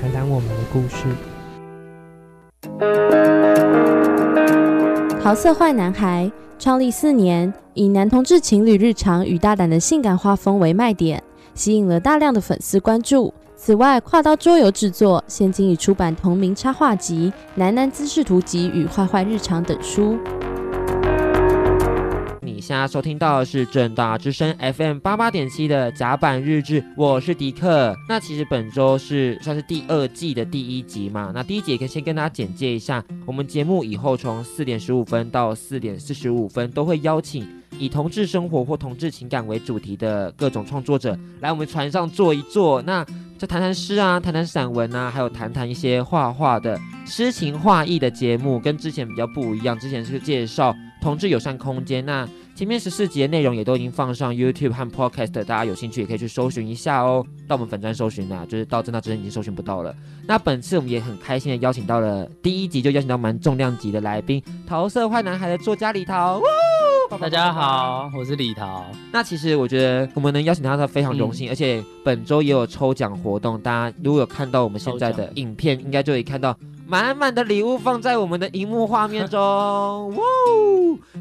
谈谈我们的故事。桃色坏男孩创立四年，以男同志情侣日常与大胆的性感画风为卖点，吸引了大量的粉丝关注。此外，跨刀桌游制作，现今已出版同名插画集《男男姿势图集》与《坏坏日常》等书。你现在收听到的是正大之声 FM 八八点七的甲板日志，我是迪克。那其实本周是算是第二季的第一集嘛？那第一集可以先跟大家简介一下，我们节目以后从四点十五分到四点四十五分都会邀请以同志生活或同志情感为主题的各种创作者来我们船上坐一坐。那就谈谈诗啊，谈谈散文啊，还有谈谈一些画画的诗情画意的节目，跟之前比较不一样。之前是介绍同志友善空间，那前面十四集的内容也都已经放上 YouTube 和 Podcast，大家有兴趣也可以去搜寻一下哦。到我们粉专搜寻啊，就是到正大之声已经搜寻不到了。那本次我们也很开心的邀请到了第一集就邀请到蛮重量级的来宾，桃色坏男孩的作家李桃。大家好，我是李桃。那其实我觉得我们能邀请他，他非常荣幸，嗯、而且本周也有抽奖活动。大家如果有看到我们现在的影片，应该就可以看到满满的礼物放在我们的荧幕画面中。哇！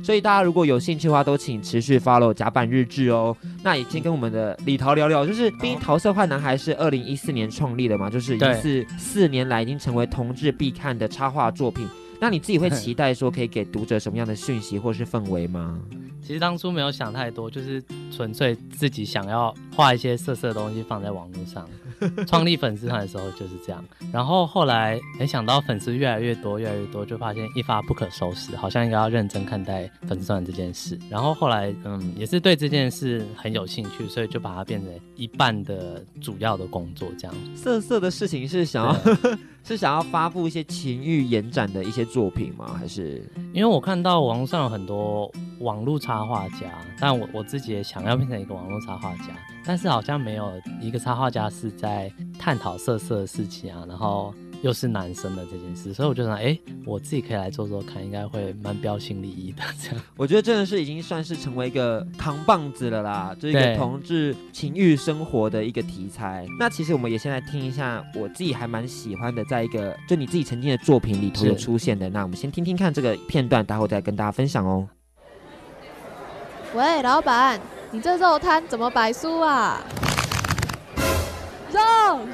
所以大家如果有兴趣的话，都请持续 follow 甲板日志哦。那也先跟我们的李桃聊聊，就是毕竟桃色坏男孩是二零一四年创立的嘛，就是已经是四年来已经成为同志必看的插画作品。那你自己会期待说可以给读者什么样的讯息或是氛围吗？其实当初没有想太多，就是纯粹自己想要画一些色色的东西放在网络上。创立粉丝团的时候就是这样，然后后来没想到粉丝越来越多，越来越多，就发现一发不可收拾，好像应该要认真看待粉丝团这件事。然后后来嗯，也是对这件事很有兴趣，所以就把它变成一半的主要的工作这样。色色的事情是想要 是想要发布一些情欲延展的一些作品吗？还是因为我看到网上有很多网络插画家，但我我自己也想要变成一个网络插画家。但是好像没有一个插画家是在探讨色色的事情啊，然后又是男生的这件事，所以我就想，哎，我自己可以来做做看，应该会蛮标新立异的。这样，我觉得真的是已经算是成为一个扛棒子了啦，就是一个同志情欲生活的一个题材。那其实我们也先来听一下，我自己还蛮喜欢的，在一个就你自己曾经的作品里头有出现的。那我们先听听看这个片段，待会再跟大家分享哦。喂，老板。你这肉摊怎么摆书啊？肉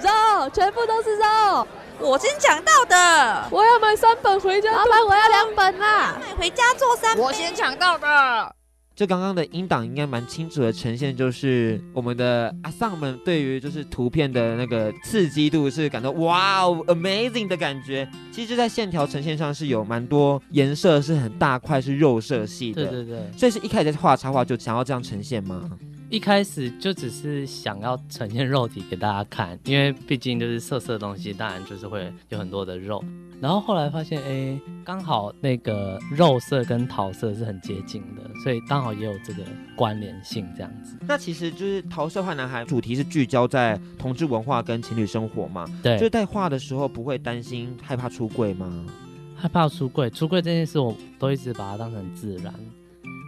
肉，全部都是肉。我先抢到的。我要买三本回家。老板，我要两本啦。买回家做三本。我先抢到的。这刚刚的音档应该蛮清楚的呈现，就是我们的阿桑们对于就是图片的那个刺激度是感到哇哦 amazing 的感觉。其实，在线条呈现上是有蛮多颜色是很大块是肉色系的。对对对。所以是一开始在画插画就想要这样呈现吗？一开始就只是想要呈现肉体给大家看，因为毕竟就是色色的东西，当然就是会有很多的肉。然后后来发现，哎，刚好那个肉色跟桃色是很接近的，所以刚好也有这个关联性这样子。那其实就是桃色坏男孩主题是聚焦在同志文化跟情侣生活嘛？对。就是在画的时候不会担心害怕出柜吗？害怕出柜，出柜这件事我都一直把它当成自然。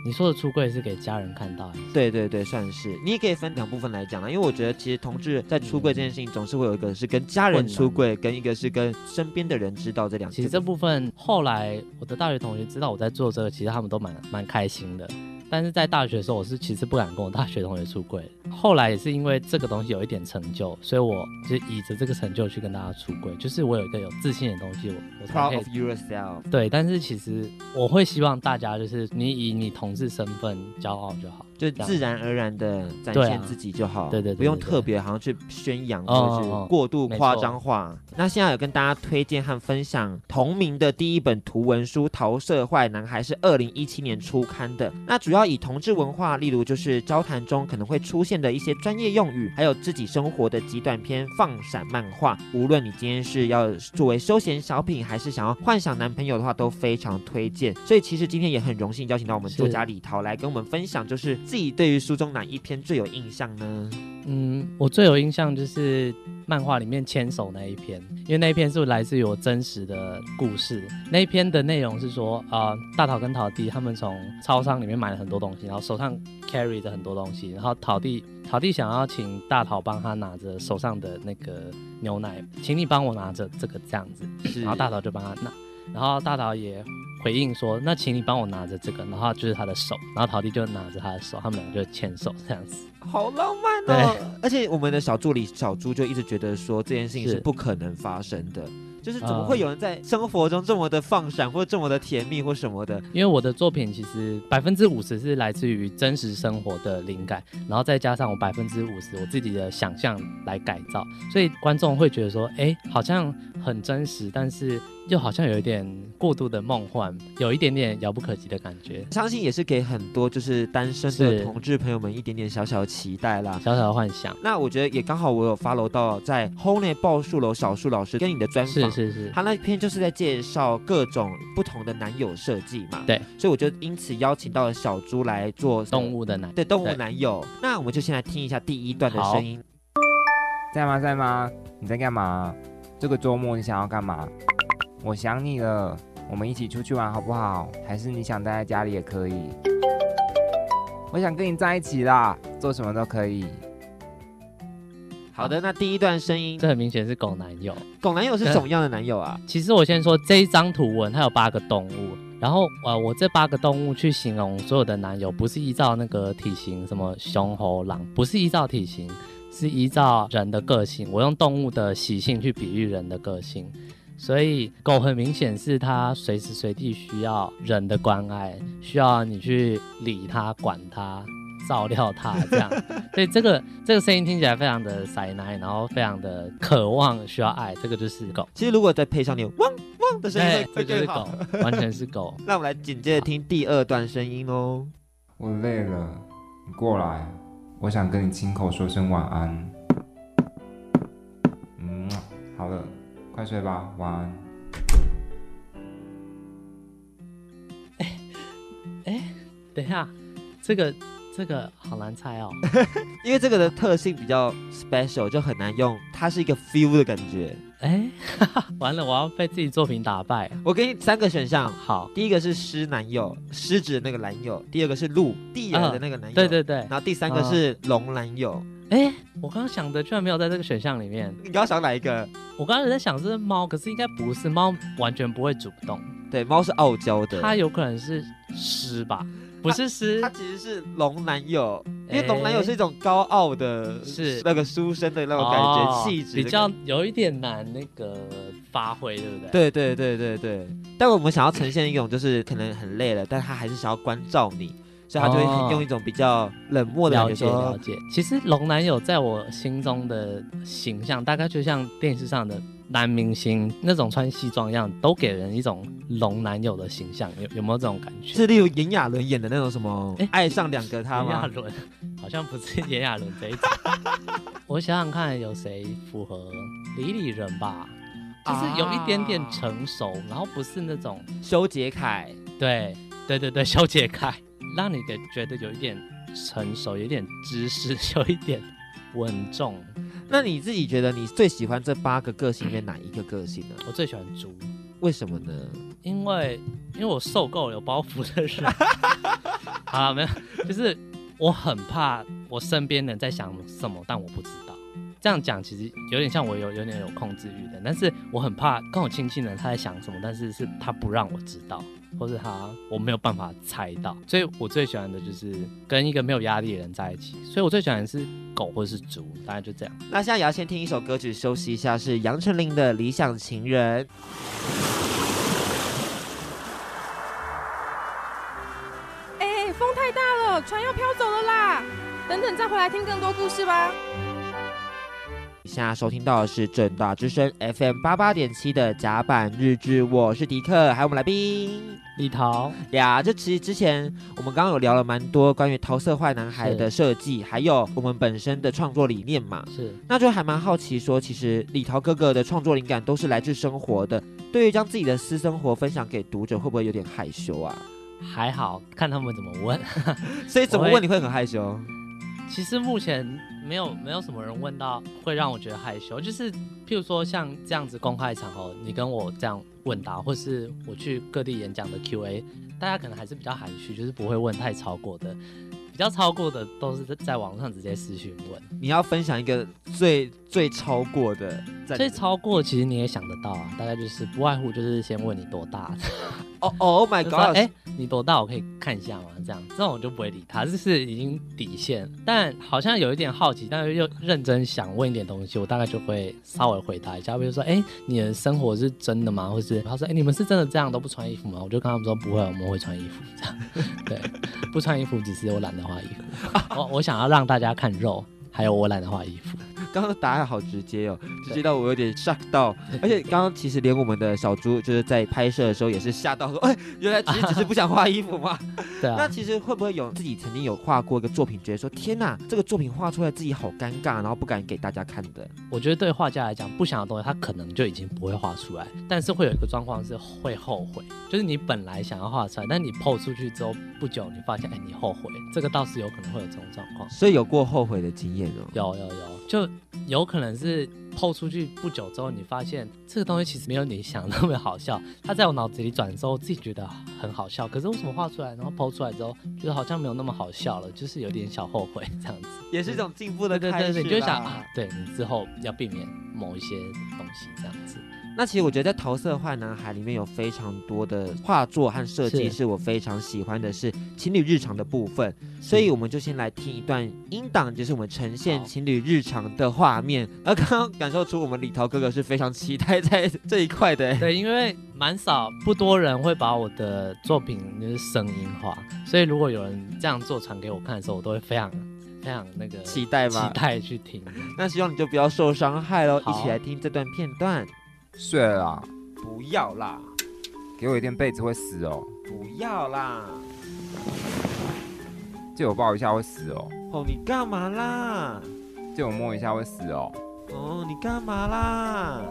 你说的出柜是给家人看到？对对对，算是。你也可以分两部分来讲啦，因为我觉得其实同志在出柜这件事情，总是会有一个是跟家人出柜，跟一个是跟身边的人知道这两。其实这部分后来我的大学同学知道我在做这个，其实他们都蛮蛮开心的。但是在大学的时候，我是其实不敢跟我大学同学出柜。后来也是因为这个东西有一点成就，所以我就以着这个成就去跟大家出柜。就是我有一个有自信的东西，我我 proud of yourself。对，但是其实我会希望大家就是你以你同志身份骄傲就好。就自然而然的展现自己就好，对对，不用特别好像去宣扬或者是过度夸张化。那现在有跟大家推荐和分享同名的第一本图文书《桃色坏男孩》，是二零一七年初刊的。那主要以同志文化，例如就是交谈中可能会出现的一些专业用语，还有自己生活的极短篇放闪漫画。无论你今天是要作为休闲小品，还是想要幻想男朋友的话，都非常推荐。所以其实今天也很荣幸邀请到我们作家李桃来跟我们分享，就是。自己对于书中哪一篇最有印象呢？嗯，我最有印象就是漫画里面牵手那一篇，因为那一篇是来自于我真实的故事。那一篇的内容是说，啊、呃，大桃跟桃弟他们从超商里面买了很多东西，然后手上 carry 着很多东西，然后桃弟桃弟想要请大桃帮他拿着手上的那个牛奶，请你帮我拿着这个这样子，然后大桃就帮他拿，然后大桃也。回应说：“那请你帮我拿着这个，然后就是他的手，然后陶弟就拿着他的手，他们两个就牵手这样子，好浪漫哦！而且我们的小助理小猪就一直觉得说这件事情是不可能发生的。”就是怎么会有人在生活中这么的放闪，或者这么的甜蜜，或什么的？因为我的作品其实百分之五十是来自于真实生活的灵感，然后再加上我百分之五十我自己的想象来改造，所以观众会觉得说，哎，好像很真实，但是又好像有一点过度的梦幻，有一点点遥不可及的感觉。相信也是给很多就是单身的同志朋友们一点点小小的期待啦，小小的幻想。那我觉得也刚好，我有 follow 到在 Hone 报数楼小树老师跟你的专访。是是，他那篇就是在介绍各种不同的男友设计嘛，对，所以我就因此邀请到了小猪来做动物的男，对，动物男友。那我们就先来听一下第一段的声音。在吗？在吗？你在干嘛？这个周末你想要干嘛？我想你了，我们一起出去玩好不好？还是你想待在家里也可以？我想跟你在一起啦，做什么都可以。好的，那第一段声音，这很明显是狗男友。狗男友是什么样的男友啊？其实我先说这一张图文，它有八个动物，然后呃，我这八个动物去形容所有的男友，不是依照那个体型，什么熊猴狼，不是依照体型，是依照人的个性。我用动物的习性去比喻人的个性，所以狗很明显是它随时随地需要人的关爱，需要你去理它、管它。照料它这样，所以这个这个声音听起来非常的塞奶，然后非常的渴望需要爱，这个就是狗。其实如果再配上你汪汪的声音，这就是狗，完全是狗。那我们来紧接着听第二段声音哦。我累了，你过来，我想跟你亲口说声晚安。嗯，好了，快睡吧，晚安。哎哎，等一下，这个。这个好难猜哦，因为这个的特性比较 special，就很难用。它是一个 feel 的感觉。哎，完了，我要被自己作品打败。我给你三个选项，好，第一个是狮男友，狮子的那个男友；第二个是鹿，地人的那个男友。对对对。然后第三个是龙男友。哎，我刚刚想的居然没有在这个选项里面。你刚刚想哪一个？我刚刚在想是猫，可是应该不是猫，完全不会主动。对，猫是傲娇的。它有可能是狮吧。不是狮，它其实是龙男友，因为龙男友是一种高傲的，是那个书生的那种感觉气质，比较有一点难那个发挥，对不对？对对对对对。但我们想要呈现一种就是可能很累了，但他还是想要关照你，所以他就会用一种比较冷漠的感觉。了解了解。其实龙男友在我心中的形象，大概就像电视上的。男明星那种穿西装一样，都给人一种龙男友的形象，有有没有这种感觉？是例如炎亚纶演的那种什么？哎，爱上两个他吗？炎亚纶好像不是炎亚纶这一种。我想想看，有谁符合李李仁吧？就是有一点点成熟，啊、然后不是那种修杰楷。对对对对，修杰楷，让你给觉得有一点成熟，有一点知识，有一点稳重。那你自己觉得你最喜欢这八个个性里面哪一个个性呢？我最喜欢猪，为什么呢？因为因为我受够了有包袱的人。好了，没有，就是我很怕我身边人在想什么，但我不知道。这样讲其实有点像我有有点有控制欲的，但是我很怕跟我亲近的人他在想什么，但是是他不让我知道。或是他，我没有办法猜到，所以我最喜欢的就是跟一个没有压力的人在一起。所以我最喜欢的是狗或是猪，大概就这样。那现在也要先听一首歌曲休息一下，是杨丞琳的《理想情人》。哎，风太大了，船要飘走了啦！等等再回来听更多故事吧。现在收听到的是正大之声 FM 八八点七的甲板日志，我是迪克，还有我们来宾李桃呀。这其实之前我们刚刚有聊了蛮多关于桃色坏男孩的设计，还有我们本身的创作理念嘛。是，那就还蛮好奇说，其实李桃哥哥的创作灵感都是来自生活的。对于将自己的私生活分享给读者，会不会有点害羞啊？还好看他们怎么问，所以怎么问你会很害羞？其实目前没有没有什么人问到会让我觉得害羞，就是譬如说像这样子公开场合，你跟我这样问答，或是我去各地演讲的 Q&A，大家可能还是比较含蓄，就是不会问太超过的。比较超过的都是在网上直接私讯问。你要分享一个最最超过的，最超过其实你也想得到啊，大概就是不外乎就是先问你多大。哦 哦，Oh my God！哎，你多大？我可以看一下吗？这样，这种我就不会理他，这是已经底线。但好像有一点好奇，但是又认真想问一点东西，我大概就会稍微回答一下，比如说，哎，你的生活是真的吗？或是他说，哎，你们是真的这样都不穿衣服吗？我就跟他们说，不会，我们会穿衣服。这样，对，不穿衣服只是我懒得。画衣服，我我想要让大家看肉，还有我懒得画衣服。刚刚答案好直接哦，直接到我有点 shock 到，而且刚刚其实连我们的小猪就是在拍摄的时候也是吓到说，哎，原来其实只是不想画衣服吗？对啊。那其实会不会有自己曾经有画过一个作品，觉得说天哪，这个作品画出来自己好尴尬，然后不敢给大家看的？我觉得对画家来讲，不想的东西他可能就已经不会画出来，但是会有一个状况是会后悔，就是你本来想要画出来，但你 PO 出去之后不久，你发现哎，你后悔，这个倒是有可能会有这种状况。所以有过后悔的经验哦？有有有，就有可能是。抛出去不久之后，你发现这个东西其实没有你想的那么好笑。它在我脑子里转的时候，自己觉得很好笑。可是为什么画出来，然后 PO 出来之后，觉得好像没有那么好笑了，就是有点小后悔这样子。也是一种进步的开始。对对对，你就想啊，对你之后要避免某一些东西这样子。那其实我觉得在《桃色坏男孩》里面有非常多的画作和设计是我非常喜欢的，是情侣日常的部分。所以我们就先来听一段音档，就是我们呈现情侣日常的画面。而刚刚感受出我们李桃哥哥是非常期待在这一块的。对，因为蛮少不多人会把我的作品就是声音化，所以如果有人这样做传给我看的时候，我都会非常非常那个期待吧？期待去听。那希望你就不要受伤害喽，一起来听这段片段。睡了啦，不要啦，给我一垫被子会死哦，不要啦，借我抱一下会死哦，哦你干嘛啦？借我摸一下会死哦，哦你干嘛啦？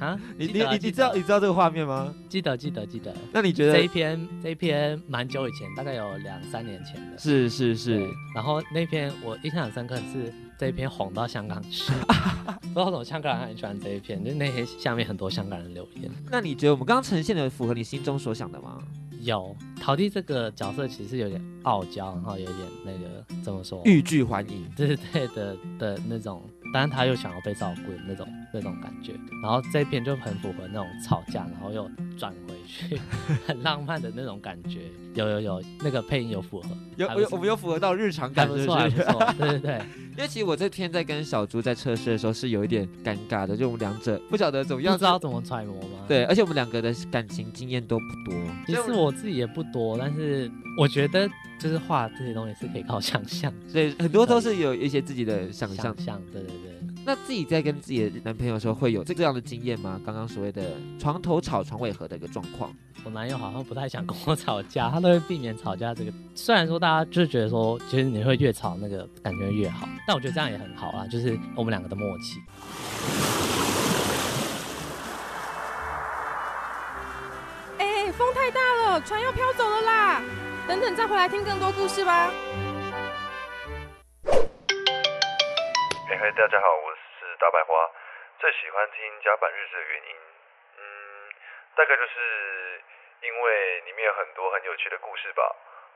啊，你你你你知道你知道这个画面吗？记得记得记得。那你觉得这一篇这一篇蛮久以前，大概有两三年前的。是是是。然后那篇我印象很深刻是。这一篇红到香港去，不知道怎么香港人很喜欢这一篇，就那些下面很多香港人留言。那你觉得我们刚刚呈现的符合你心中所想的吗？有，陶弟这个角色其实有点傲娇，然后有点那个怎么说？欲拒还迎，对对的的那种，但是他又想要被照顾的那种那种感觉。然后这一篇就很符合那种吵架，然后又转回去，很浪漫的那种感觉。有有有，那个配音有符合，有有我们有符合到日常感，不错不错，对对 对。因为其实我这天在跟小猪在测试的时候是有一点尴尬的，就我们两者不晓得怎么样，不知道怎么揣摩吗？对，而且我们两个的感情经验都不多。其实我自己也不多，但是我觉得就是画这些东西是可以靠 想象，所以很多都是有一些自己的想象。想象，对对对。那自己在跟自己的男朋友的时候会有这这样的经验吗？刚刚所谓的床头吵床尾和的一个状况。我男友好像不太想跟我吵架，他都会避免吵架这个。虽然说大家就是觉得说，其实你会越吵那个感觉越好，但我觉得这样也很好啊，就是我们两个的默契。哎、欸，风太大了，船要飘走了啦！等等再回来听更多故事吧。嘿嘿，大家好，我最喜欢听甲板日志的原因，嗯，大概就是因为里面有很多很有趣的故事吧。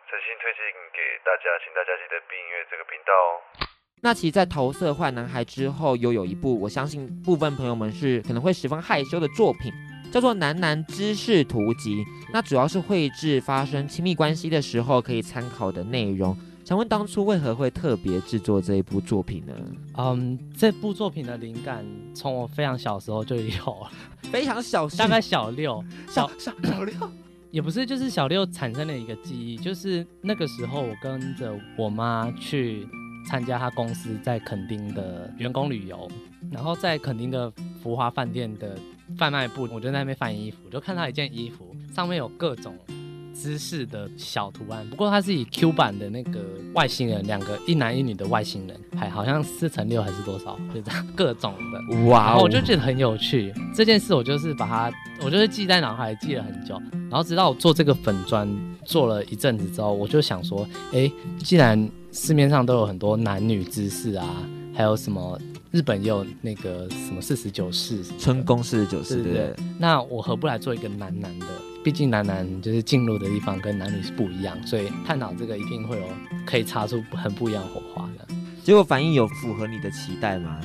诚心推荐给大家，请大家记得订阅这个频道哦。那其实，在《投色坏男孩》之后，又有一部我相信部分朋友们是可能会十分害羞的作品，叫做《男男知识图集》。那主要是绘制发生亲密关系的时候可以参考的内容。想问当初为何会特别制作这一部作品呢？嗯，这部作品的灵感从我非常小时候就有了，非常小，大概小六，小小小六，也不是，就是小六产生了一个记忆，就是那个时候我跟着我妈去参加他公司在垦丁的员工旅游，然后在垦丁的福华饭店的贩卖部，我就在那边翻衣服，就看到一件衣服上面有各种。姿势的小图案，不过它是以 Q 版的那个外星人，两个一男一女的外星人，还好像四乘六还是多少，就这样 各种的。哇！我就觉得很有趣，这件事我就是把它，我就是记在脑海里记了很久。然后直到我做这个粉砖做了一阵子之后，我就想说，哎，既然市面上都有很多男女姿势啊，还有什么日本也有那个什么四十九式春宫四十九式，对不对？那我何不来做一个男男的？毕竟男男就是进入的地方跟男女是不一样，所以探讨这个一定会有可以擦出很不一样的火花的。结果反应有符合你的期待吗？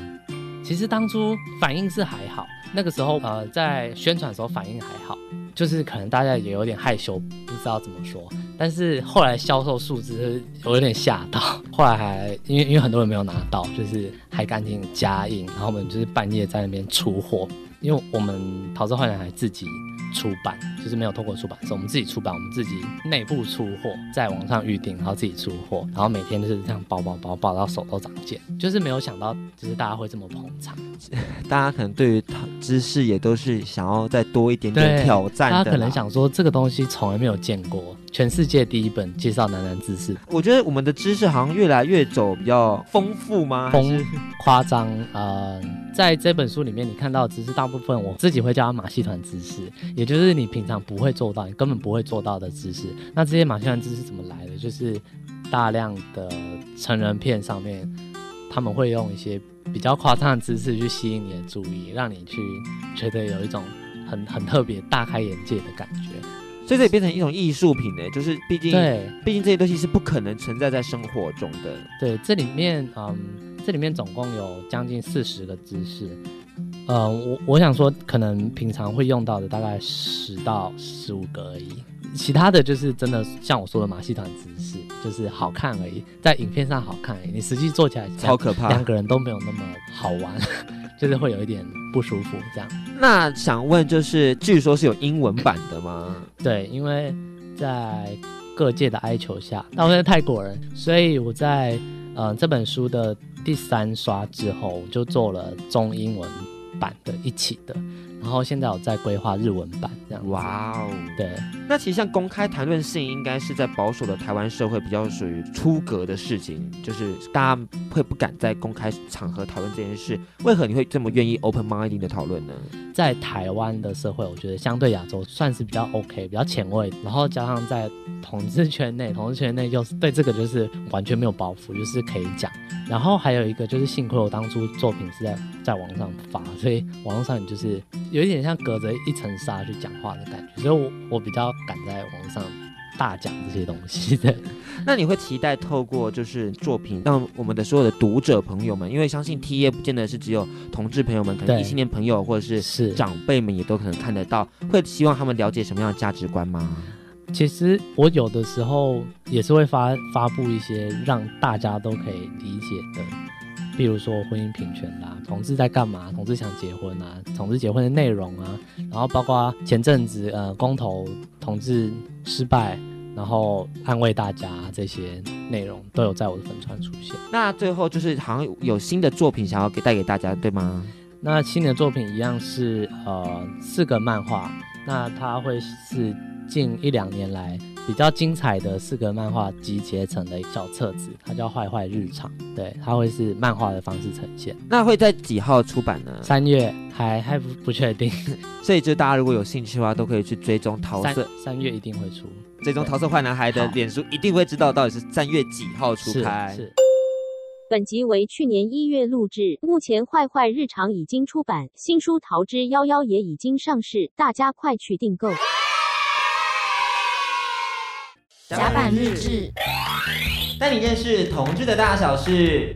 其实当初反应是还好，那个时候呃在宣传的时候反应还好，就是可能大家也有点害羞，不知道怎么说。但是后来销售数字我有点吓到，后来还因为因为很多人没有拿到，就是还赶紧加印，然后我们就是半夜在那边出货，因为我们桃色坏男孩自己。出版就是没有透过出版社，我们自己出版，我们自己内部出货，在网上预定，然后自己出货，然后每天就是这样包包包包到手都长茧，就是没有想到，就是大家会这么捧场。大家可能对于知识也都是想要再多一点点挑战，大家可能想说这个东西从来没有见过，全世界第一本介绍男男知识。我觉得我们的知识好像越来越走比较丰富吗？丰夸张？呃，在这本书里面你看到的知识，大部分我自己会叫它马戏团知识。也就是你平常不会做到，你根本不会做到的知识。那这些马戏团知识怎么来的？就是大量的成人片上面，他们会用一些比较夸张的姿势去吸引你的注意，让你去觉得有一种很很特别、大开眼界的感觉。所以这也变成一种艺术品呢，就是毕竟，对，毕竟这些东西是不可能存在在生活中的。对，这里面，嗯，这里面总共有将近四十个姿势。嗯，我我想说，可能平常会用到的大概十到十五个而已，其他的就是真的像我说的马戏团姿势，就是好看而已，在影片上好看而已，你实际做起来超可怕，两个人都没有那么好玩，就是会有一点不舒服这样。那想问，就是据说是有英文版的吗？对，因为在各界的哀求下，那我是泰国人，所以我在呃这本书的第三刷之后，我就做了中英文。版的一起的，然后现在我在规划日文版这样。哇哦，对，那其实像公开谈论性，应该是在保守的台湾社会比较属于出格的事情，就是大家会不敢在公开场合讨论这件事。为何你会这么愿意 open mind 的讨论呢？在台湾的社会，我觉得相对亚洲算是比较 OK，比较前卫，然后加上在同志圈内，同志圈内又是对这个就是完全没有包袱，就是可以讲。然后还有一个就是，幸亏我当初作品是在在网上发，所以网络上你就是有一点像隔着一层纱去讲话的感觉，所以我我比较敢在网上大奖这些东西的。那你会期待透过就是作品，让我们的所有的读者朋友们，因为相信 T A 不见得是只有同志朋友们，可能异性恋朋友或者是是长辈们也都可能看得到，会希望他们了解什么样的价值观吗？其实我有的时候也是会发发布一些让大家都可以理解的，比如说婚姻平权啦，同志在干嘛，同志想结婚啊，同志结婚的内容啊，然后包括前阵子呃公投同志失败，然后安慰大家这些内容都有在我的粉串出现。那最后就是好像有新的作品想要给带给大家，对吗？那新的作品一样是呃四个漫画，那它会是。近一两年来比较精彩的四个漫画集结成的小册子，它叫《坏坏日常》，对，它会是漫画的方式呈现。那会在几号出版呢？三月，还还不不确定，所以就大家如果有兴趣的话，都可以去追踪桃色。三月一定会出，追踪桃色坏男孩的脸书一定会知道到底是三月几号出刊。是。本集为去年一月录制，目前《坏坏日常》已经出版，新书《桃之夭夭》也已经上市，大家快去订购。甲板日志，带你认识同志的大小事。